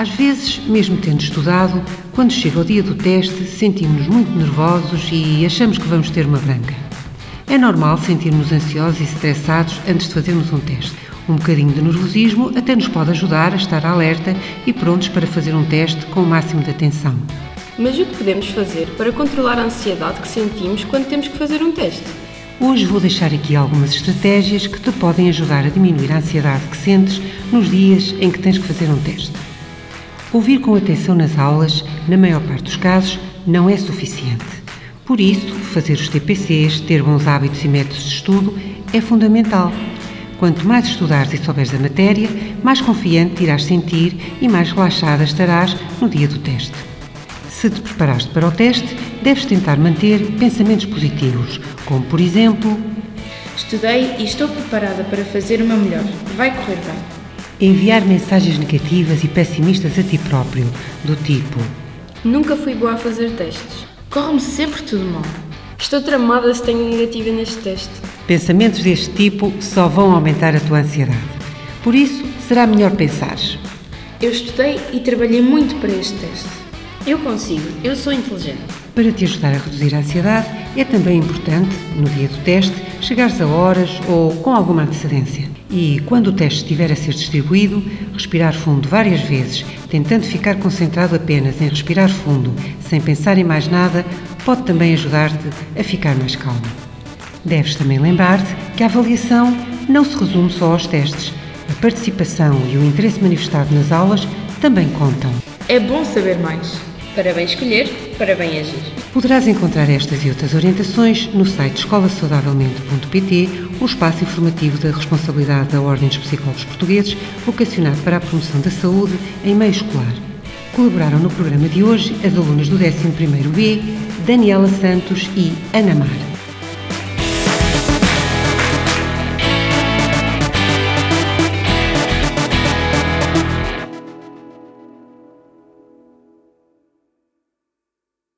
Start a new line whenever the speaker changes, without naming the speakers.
Às vezes, mesmo tendo estudado, quando chega o dia do teste, sentimos-nos muito nervosos e achamos que vamos ter uma branca. É normal sentirmos ansiosos e estressados antes de fazermos um teste. Um bocadinho de nervosismo até nos pode ajudar a estar alerta e prontos para fazer um teste com o máximo de atenção.
Mas o que podemos fazer para controlar a ansiedade que sentimos quando temos que fazer um teste?
Hoje vou deixar aqui algumas estratégias que te podem ajudar a diminuir a ansiedade que sentes nos dias em que tens que fazer um teste. Ouvir com atenção nas aulas, na maior parte dos casos, não é suficiente. Por isso, fazer os TPCs, ter bons hábitos e métodos de estudo é fundamental. Quanto mais estudares e souberes da matéria, mais confiante te irás sentir e mais relaxada estarás no dia do teste. Se te preparaste para o teste, deves tentar manter pensamentos positivos, como por exemplo:
Estudei e estou preparada para fazer o meu melhor. Vai correr bem
enviar mensagens negativas e pessimistas a ti próprio, do tipo:
Nunca fui boa a fazer testes.
Corre-me sempre tudo mal.
Estou tramada se tenho negativa neste teste.
Pensamentos deste tipo só vão aumentar a tua ansiedade. Por isso, será melhor pensares:
Eu estudei e trabalhei muito para este teste. Eu consigo, eu sou inteligente.
Para te ajudar a reduzir a ansiedade, é também importante, no dia do teste, chegares a horas ou com alguma antecedência. E, quando o teste estiver a ser distribuído, respirar fundo várias vezes, tentando ficar concentrado apenas em respirar fundo, sem pensar em mais nada, pode também ajudar-te a ficar mais calmo. Deves também lembrar-te que a avaliação não se resume só aos testes. A participação e o interesse manifestado nas aulas também contam.
É bom saber mais. Para bem escolher, para bem agir.
Poderás encontrar estas e outras orientações no site escolasaudavelmente.pt, o espaço informativo da responsabilidade da Ordem dos Psicólogos Portugueses, vocacionado para a promoção da saúde em meio escolar. Colaboraram no programa de hoje as alunas do 11º B, Daniela Santos e Ana Mar.